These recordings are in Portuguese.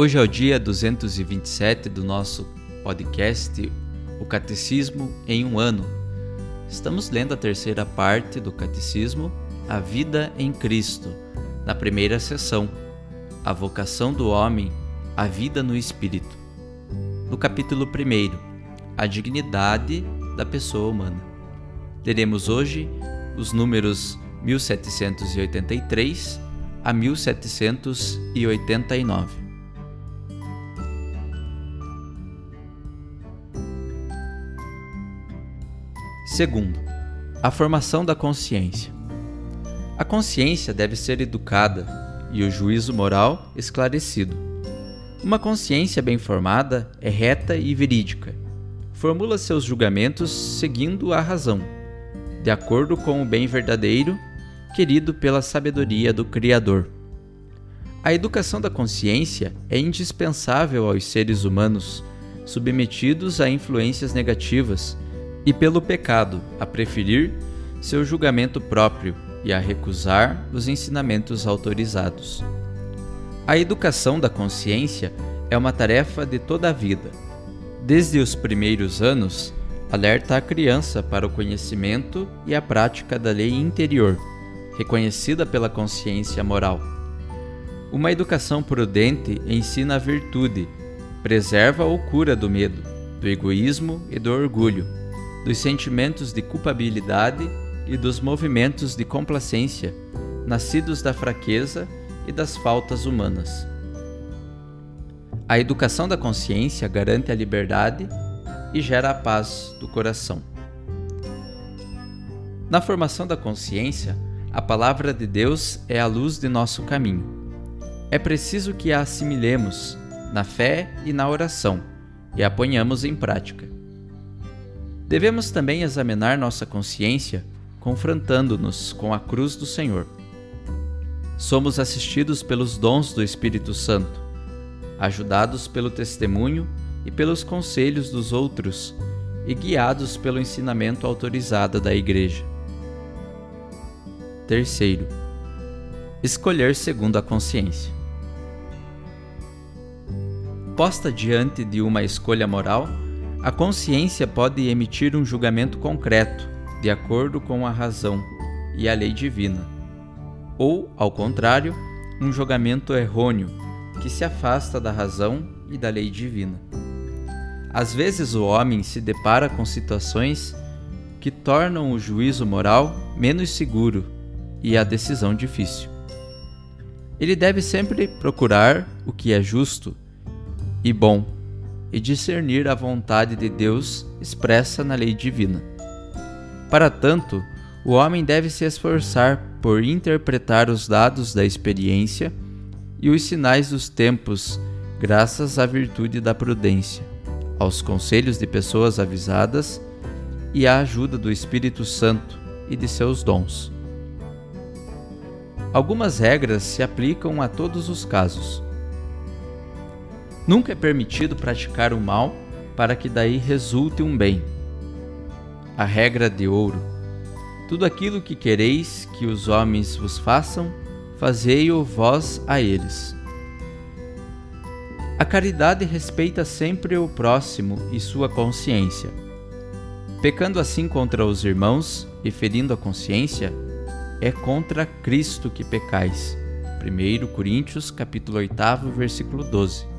Hoje é o dia 227 do nosso podcast O Catecismo em um ano. Estamos lendo a terceira parte do Catecismo a vida em Cristo, na primeira sessão, a vocação do homem, a vida no Espírito. No capítulo 1, a dignidade da pessoa humana. Leremos hoje os números 1783 a 1789. Segundo, a formação da consciência. A consciência deve ser educada e o juízo moral esclarecido. Uma consciência bem formada é reta e verídica. Formula seus julgamentos seguindo a razão, de acordo com o bem verdadeiro, querido pela sabedoria do Criador. A educação da consciência é indispensável aos seres humanos submetidos a influências negativas e pelo pecado a preferir seu julgamento próprio e a recusar os ensinamentos autorizados. A educação da consciência é uma tarefa de toda a vida. Desde os primeiros anos, alerta a criança para o conhecimento e a prática da lei interior, reconhecida pela consciência moral. Uma educação prudente ensina a virtude, preserva ou cura do medo, do egoísmo e do orgulho, dos sentimentos de culpabilidade e dos movimentos de complacência, nascidos da fraqueza e das faltas humanas. A educação da consciência garante a liberdade e gera a paz do coração. Na formação da consciência, a palavra de Deus é a luz de nosso caminho. É preciso que a assimilemos na fé e na oração e a ponhamos em prática. Devemos também examinar nossa consciência confrontando-nos com a cruz do Senhor. Somos assistidos pelos dons do Espírito Santo, ajudados pelo testemunho e pelos conselhos dos outros e guiados pelo ensinamento autorizado da Igreja. Terceiro, escolher segundo a consciência. Posta diante de uma escolha moral, a consciência pode emitir um julgamento concreto de acordo com a razão e a lei divina, ou, ao contrário, um julgamento errôneo que se afasta da razão e da lei divina. Às vezes o homem se depara com situações que tornam o juízo moral menos seguro e a decisão difícil. Ele deve sempre procurar o que é justo e bom e discernir a vontade de Deus expressa na lei divina. Para tanto, o homem deve se esforçar por interpretar os dados da experiência e os sinais dos tempos, graças à virtude da prudência, aos conselhos de pessoas avisadas e à ajuda do Espírito Santo e de seus dons. Algumas regras se aplicam a todos os casos. Nunca é permitido praticar o mal para que daí resulte um bem a regra de ouro. Tudo aquilo que quereis que os homens vos façam, fazei-o vós a eles. A caridade respeita sempre o próximo e sua consciência. Pecando assim contra os irmãos e ferindo a consciência, é contra Cristo que pecais, 1 Coríntios capítulo 8, versículo 12.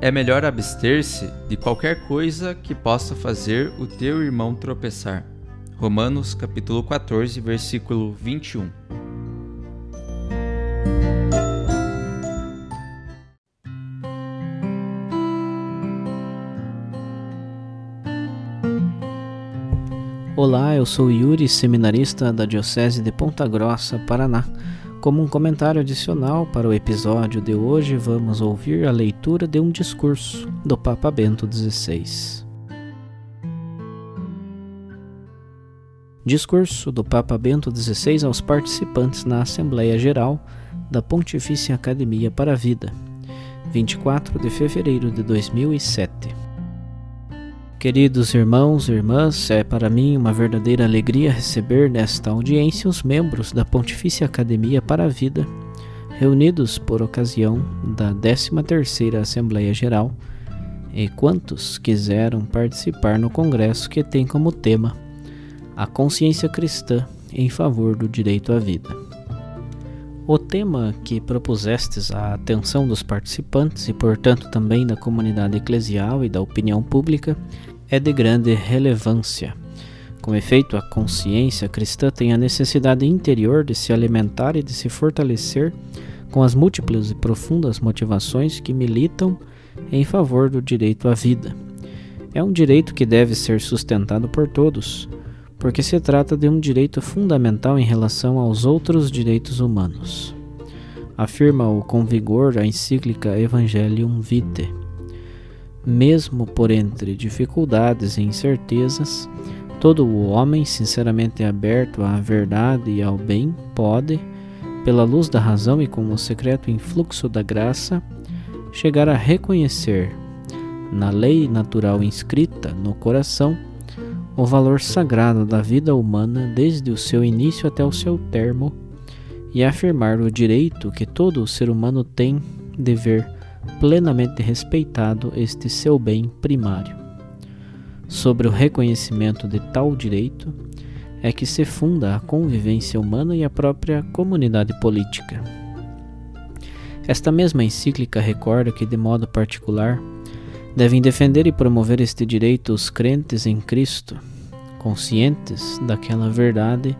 É melhor abster-se de qualquer coisa que possa fazer o teu irmão tropeçar. Romanos capítulo 14, versículo 21. Olá, eu sou Yuri, seminarista da Diocese de Ponta Grossa, Paraná. Como um comentário adicional para o episódio de hoje, vamos ouvir a leitura de um discurso do Papa Bento XVI. Discurso do Papa Bento XVI aos participantes na Assembleia Geral da Pontifícia Academia para a Vida, 24 de fevereiro de 2007. Queridos irmãos e irmãs, é para mim uma verdadeira alegria receber nesta audiência os membros da Pontifícia Academia para a Vida, reunidos por ocasião da 13ª Assembleia Geral, e quantos quiseram participar no congresso que tem como tema a consciência cristã em favor do direito à vida. O tema que propusestes à atenção dos participantes e, portanto, também da comunidade eclesial e da opinião pública é de grande relevância. Com efeito, a consciência cristã tem a necessidade interior de se alimentar e de se fortalecer com as múltiplas e profundas motivações que militam em favor do direito à vida. É um direito que deve ser sustentado por todos, porque se trata de um direito fundamental em relação aos outros direitos humanos. Afirma-o com vigor a encíclica Evangelium Vitae mesmo por entre dificuldades e incertezas, todo o homem sinceramente aberto à verdade e ao bem pode, pela luz da razão e com o secreto influxo da graça, chegar a reconhecer, na lei natural inscrita no coração, o valor sagrado da vida humana desde o seu início até o seu termo e afirmar o direito que todo ser humano tem de ver plenamente respeitado este seu bem primário. Sobre o reconhecimento de tal direito é que se funda a convivência humana e a própria comunidade política. Esta mesma encíclica recorda que, de modo particular, devem defender e promover este direito os crentes em Cristo, conscientes daquela verdade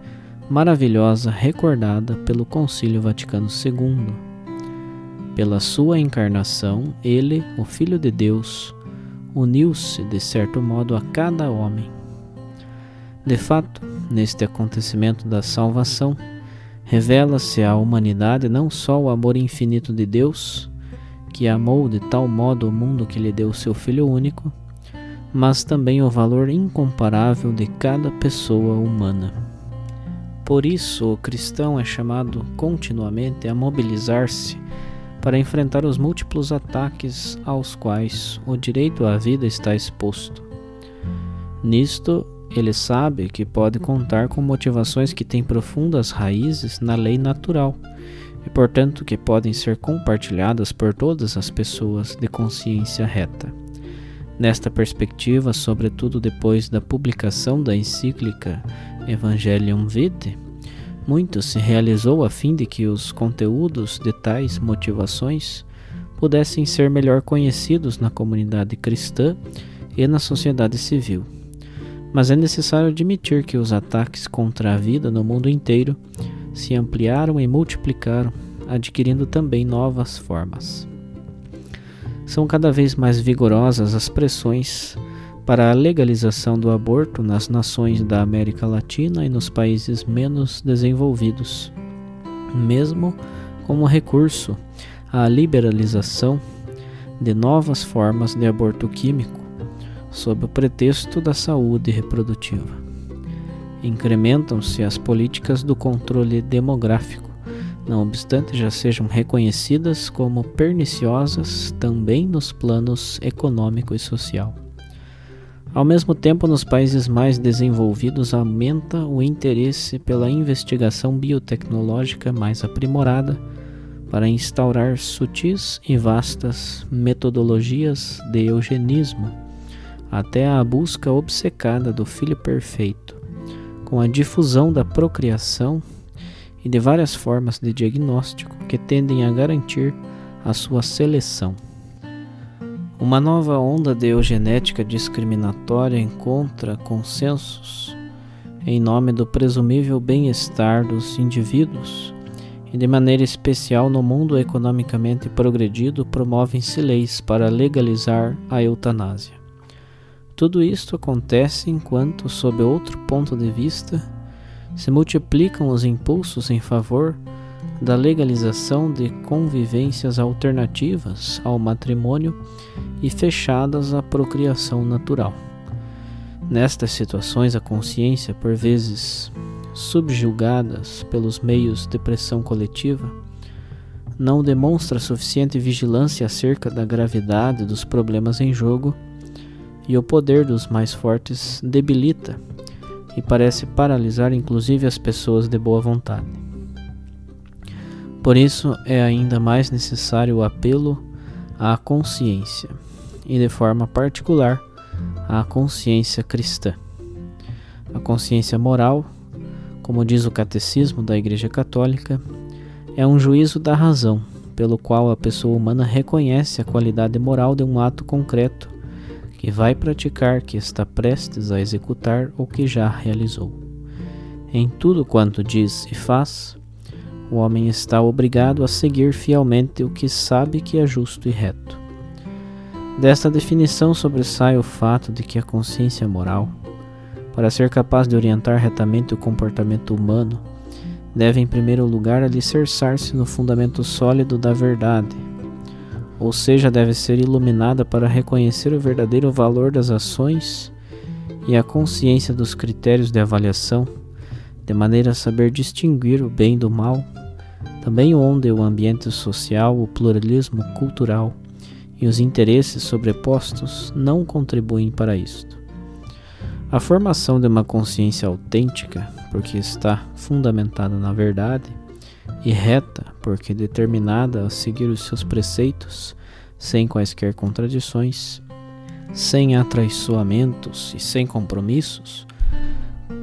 maravilhosa recordada pelo Concílio Vaticano II pela sua encarnação, ele, o Filho de Deus, uniu-se de certo modo a cada homem. De fato, neste acontecimento da salvação, revela-se à humanidade não só o amor infinito de Deus, que amou de tal modo o mundo que lhe deu seu Filho único, mas também o valor incomparável de cada pessoa humana. Por isso, o cristão é chamado continuamente a mobilizar-se para enfrentar os múltiplos ataques aos quais o direito à vida está exposto. Nisto, ele sabe que pode contar com motivações que têm profundas raízes na lei natural e, portanto, que podem ser compartilhadas por todas as pessoas de consciência reta. Nesta perspectiva, sobretudo depois da publicação da encíclica Evangelium Vitae, muito se realizou a fim de que os conteúdos de tais motivações pudessem ser melhor conhecidos na comunidade cristã e na sociedade civil. Mas é necessário admitir que os ataques contra a vida no mundo inteiro se ampliaram e multiplicaram, adquirindo também novas formas. São cada vez mais vigorosas as pressões para a legalização do aborto nas nações da América Latina e nos países menos desenvolvidos, mesmo como recurso à liberalização de novas formas de aborto químico, sob o pretexto da saúde reprodutiva. Incrementam-se as políticas do controle demográfico, não obstante já sejam reconhecidas como perniciosas também nos planos econômico e social. Ao mesmo tempo, nos países mais desenvolvidos, aumenta o interesse pela investigação biotecnológica mais aprimorada para instaurar sutis e vastas metodologias de eugenismo, até a busca obcecada do filho perfeito, com a difusão da procriação e de várias formas de diagnóstico que tendem a garantir a sua seleção. Uma nova onda de eugenética discriminatória encontra consensos em nome do presumível bem-estar dos indivíduos e, de maneira especial no mundo economicamente progredido, promovem-se leis para legalizar a eutanásia. Tudo isto acontece enquanto, sob outro ponto de vista, se multiplicam os impulsos em favor da legalização de convivências alternativas ao matrimônio e fechadas à procriação natural. Nestas situações, a consciência, por vezes subjugadas pelos meios de pressão coletiva, não demonstra suficiente vigilância acerca da gravidade dos problemas em jogo e o poder dos mais fortes debilita e parece paralisar inclusive as pessoas de boa vontade. Por isso é ainda mais necessário o apelo à consciência, e de forma particular à consciência cristã. A consciência moral, como diz o Catecismo da Igreja Católica, é um juízo da razão, pelo qual a pessoa humana reconhece a qualidade moral de um ato concreto que vai praticar, que está prestes a executar ou que já realizou. Em tudo quanto diz e faz, o homem está obrigado a seguir fielmente o que sabe que é justo e reto. Desta definição sobressai o fato de que a consciência moral, para ser capaz de orientar retamente o comportamento humano, deve em primeiro lugar alicerçar-se no fundamento sólido da verdade, ou seja, deve ser iluminada para reconhecer o verdadeiro valor das ações e a consciência dos critérios de avaliação, de maneira a saber distinguir o bem do mal, também onde o ambiente social, o pluralismo cultural e os interesses sobrepostos não contribuem para isto. A formação de uma consciência autêntica, porque está fundamentada na verdade, e reta, porque determinada a seguir os seus preceitos, sem quaisquer contradições, sem atraiçoamentos e sem compromissos,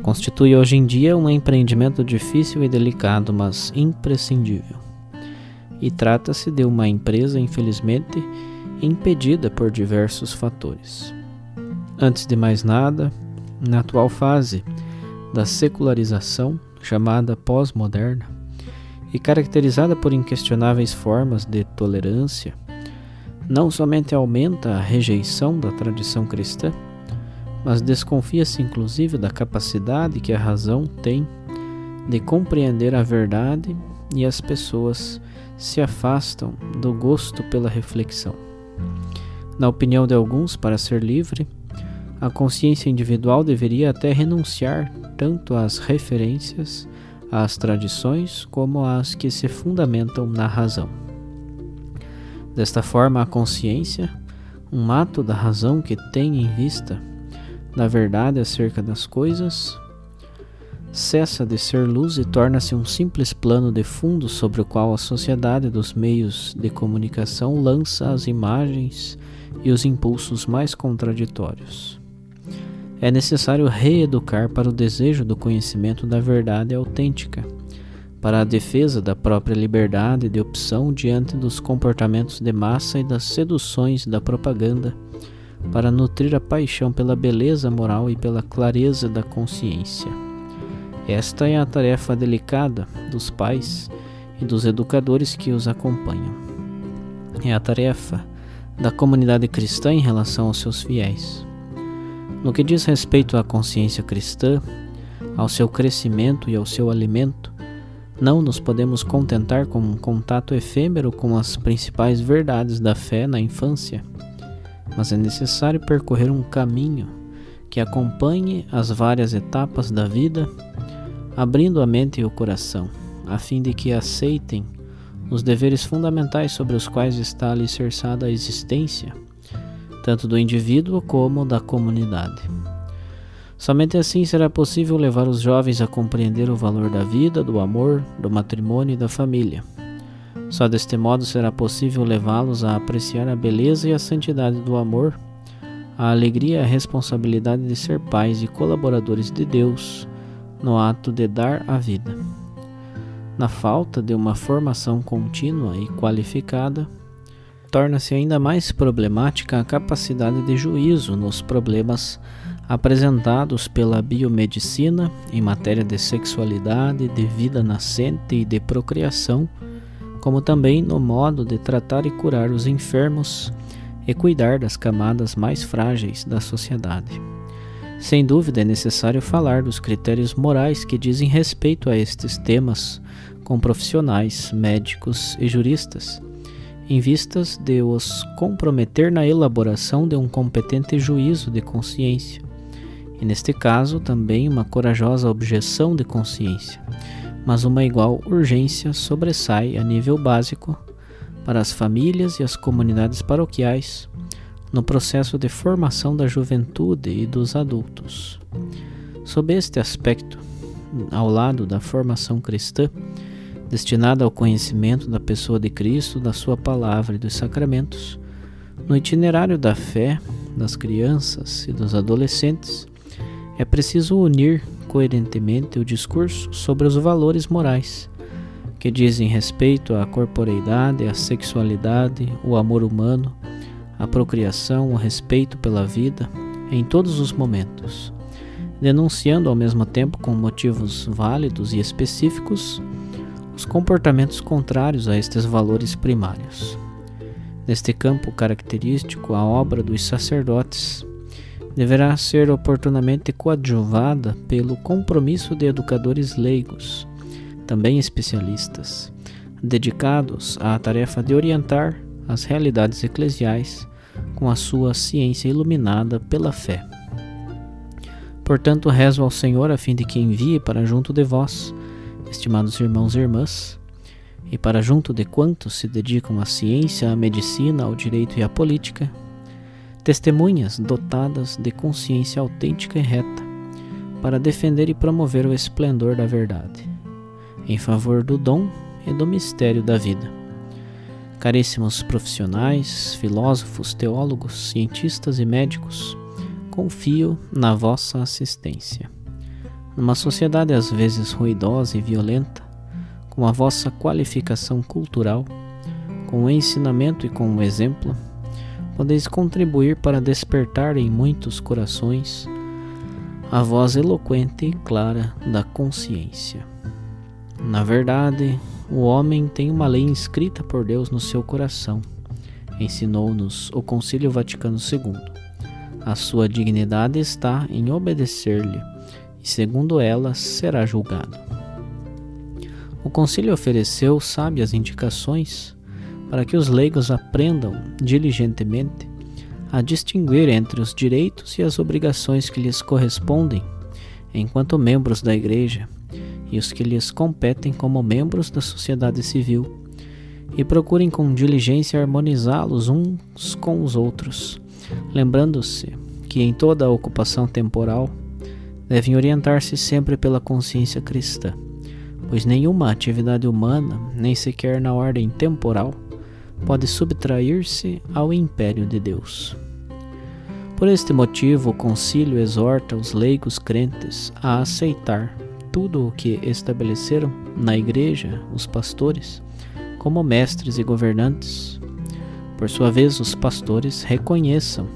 constitui hoje em dia um empreendimento difícil e delicado, mas imprescindível. E trata-se de uma empresa, infelizmente, impedida por diversos fatores. Antes de mais nada, na atual fase da secularização, chamada pós-moderna, e caracterizada por inquestionáveis formas de tolerância, não somente aumenta a rejeição da tradição cristã, mas desconfia-se inclusive da capacidade que a razão tem de compreender a verdade e as pessoas se afastam do gosto pela reflexão. Na opinião de alguns, para ser livre, a consciência individual deveria até renunciar tanto às referências às tradições como às que se fundamentam na razão. Desta forma, a consciência, um ato da razão que tem em vista da verdade acerca das coisas, cessa de ser luz e torna-se um simples plano de fundo sobre o qual a sociedade dos meios de comunicação lança as imagens e os impulsos mais contraditórios. É necessário reeducar para o desejo do conhecimento da verdade autêntica, para a defesa da própria liberdade de opção diante dos comportamentos de massa e das seduções da propaganda, para nutrir a paixão pela beleza moral e pela clareza da consciência. Esta é a tarefa delicada dos pais e dos educadores que os acompanham. É a tarefa da comunidade cristã em relação aos seus fiéis. No que diz respeito à consciência cristã, ao seu crescimento e ao seu alimento, não nos podemos contentar com um contato efêmero com as principais verdades da fé na infância, mas é necessário percorrer um caminho que acompanhe as várias etapas da vida, abrindo a mente e o coração, a fim de que aceitem os deveres fundamentais sobre os quais está alicerçada a existência tanto do indivíduo como da comunidade. Somente assim será possível levar os jovens a compreender o valor da vida, do amor, do matrimônio e da família. Só deste modo será possível levá-los a apreciar a beleza e a santidade do amor, a alegria e a responsabilidade de ser pais e colaboradores de Deus no ato de dar a vida. Na falta de uma formação contínua e qualificada, torna-se ainda mais problemática a capacidade de juízo nos problemas apresentados pela biomedicina em matéria de sexualidade, de vida nascente e de procriação, como também no modo de tratar e curar os enfermos e cuidar das camadas mais frágeis da sociedade. Sem dúvida é necessário falar dos critérios morais que dizem respeito a estes temas com profissionais, médicos e juristas em vistas de os comprometer na elaboração de um competente juízo de consciência, e neste caso também uma corajosa objeção de consciência, mas uma igual urgência sobressai a nível básico para as famílias e as comunidades paroquiais no processo de formação da juventude e dos adultos. Sob este aspecto, ao lado da formação cristã, destinada ao conhecimento da pessoa de Cristo, da Sua palavra e dos sacramentos, no itinerário da fé das crianças e dos adolescentes, é preciso unir coerentemente o discurso sobre os valores morais, que dizem respeito à corporeidade, à sexualidade, o amor humano, a procriação, o respeito pela vida, em todos os momentos, denunciando ao mesmo tempo com motivos válidos e específicos os comportamentos contrários a estes valores primários. Neste campo característico, a obra dos sacerdotes deverá ser oportunamente coadjuvada pelo compromisso de educadores leigos, também especialistas, dedicados à tarefa de orientar as realidades eclesiais com a sua ciência iluminada pela fé. Portanto, rezo ao Senhor a fim de que envie para junto de vós estimados irmãos e irmãs, e para junto de quantos se dedicam à ciência, à medicina, ao direito e à política, testemunhas dotadas de consciência autêntica e reta, para defender e promover o esplendor da verdade, em favor do dom e do mistério da vida. Caríssimos profissionais, filósofos, teólogos, cientistas e médicos, confio na vossa assistência. Numa sociedade às vezes ruidosa e violenta, com a vossa qualificação cultural, com o ensinamento e com o exemplo, podeis contribuir para despertar em muitos corações a voz eloquente e clara da consciência. Na verdade, o homem tem uma lei inscrita por Deus no seu coração, ensinou-nos o Concílio Vaticano II. A sua dignidade está em obedecer-lhe e segundo ela será julgado. O concílio ofereceu sábias indicações para que os leigos aprendam diligentemente a distinguir entre os direitos e as obrigações que lhes correspondem enquanto membros da Igreja e os que lhes competem como membros da sociedade civil, e procurem com diligência harmonizá-los uns com os outros, lembrando-se que em toda a ocupação temporal devem orientar-se sempre pela consciência cristã, pois nenhuma atividade humana, nem sequer na ordem temporal, pode subtrair-se ao império de Deus. Por este motivo, o concílio exorta os leigos crentes a aceitar tudo o que estabeleceram na igreja os pastores como mestres e governantes. Por sua vez, os pastores reconheçam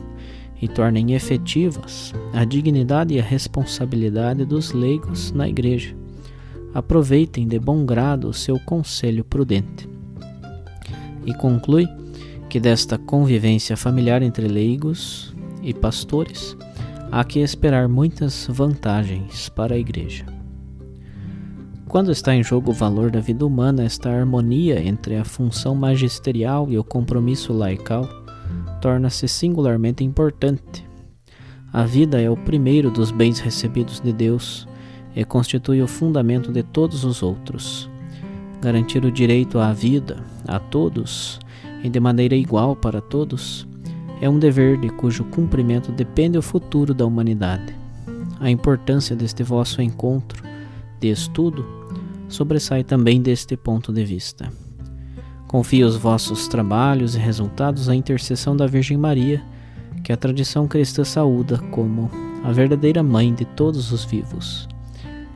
e tornem efetivas a dignidade e a responsabilidade dos leigos na Igreja. Aproveitem de bom grado o seu conselho prudente. E conclui que desta convivência familiar entre leigos e pastores há que esperar muitas vantagens para a Igreja. Quando está em jogo o valor da vida humana, esta harmonia entre a função magisterial e o compromisso laical torna-se singularmente importante. A vida é o primeiro dos bens recebidos de Deus e constitui o fundamento de todos os outros. Garantir o direito à vida a todos e de maneira igual para todos é um dever de cujo cumprimento depende o futuro da humanidade. A importância deste vosso encontro de estudo sobressai também deste ponto de vista. Confie os vossos trabalhos e resultados à intercessão da Virgem Maria, que a tradição cristã saúda como a verdadeira mãe de todos os vivos.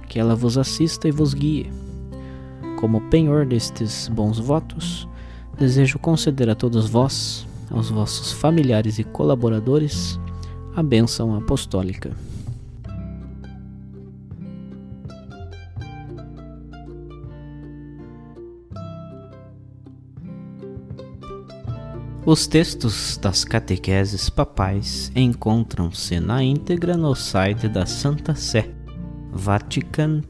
Que ela vos assista e vos guie. Como penhor destes bons votos, desejo conceder a todos vós, aos vossos familiares e colaboradores, a bênção apostólica. Os textos das catequeses papais encontram-se na íntegra no site da Santa Sé, vatican.va.